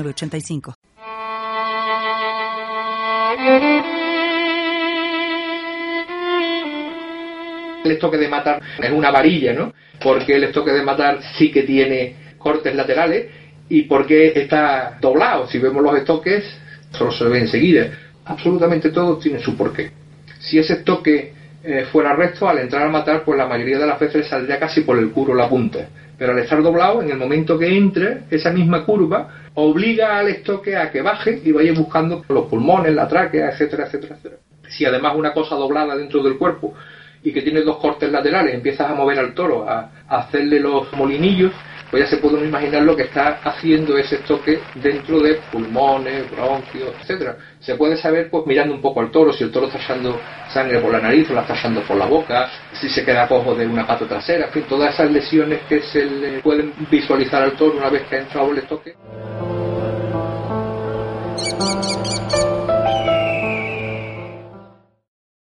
85 El estoque de matar es una varilla, ¿no? Porque el estoque de matar sí que tiene cortes laterales y porque está doblado. Si vemos los estoques, solo se ve enseguida. Absolutamente todo tiene su porqué. Si ese estoque eh, fuera recto, al entrar a matar, pues la mayoría de las veces saldría casi por el culo la punta. Pero al estar doblado, en el momento que entre, esa misma curva obliga al estoque a que baje y vaya buscando los pulmones, la tráquea, etcétera, etcétera, etcétera. Si además una cosa doblada dentro del cuerpo y que tiene dos cortes laterales, empiezas a mover al toro, a, hacerle los molinillos, pues ya se puede imaginar lo que está haciendo ese estoque dentro de pulmones, bronquios, etcétera. Se puede saber pues mirando un poco al toro, si el toro está echando sangre por la nariz o la está echando por la boca, si se queda cojo de una pata trasera, en fin, todas esas lesiones que se le pueden visualizar al toro una vez que ha entrado el estoque.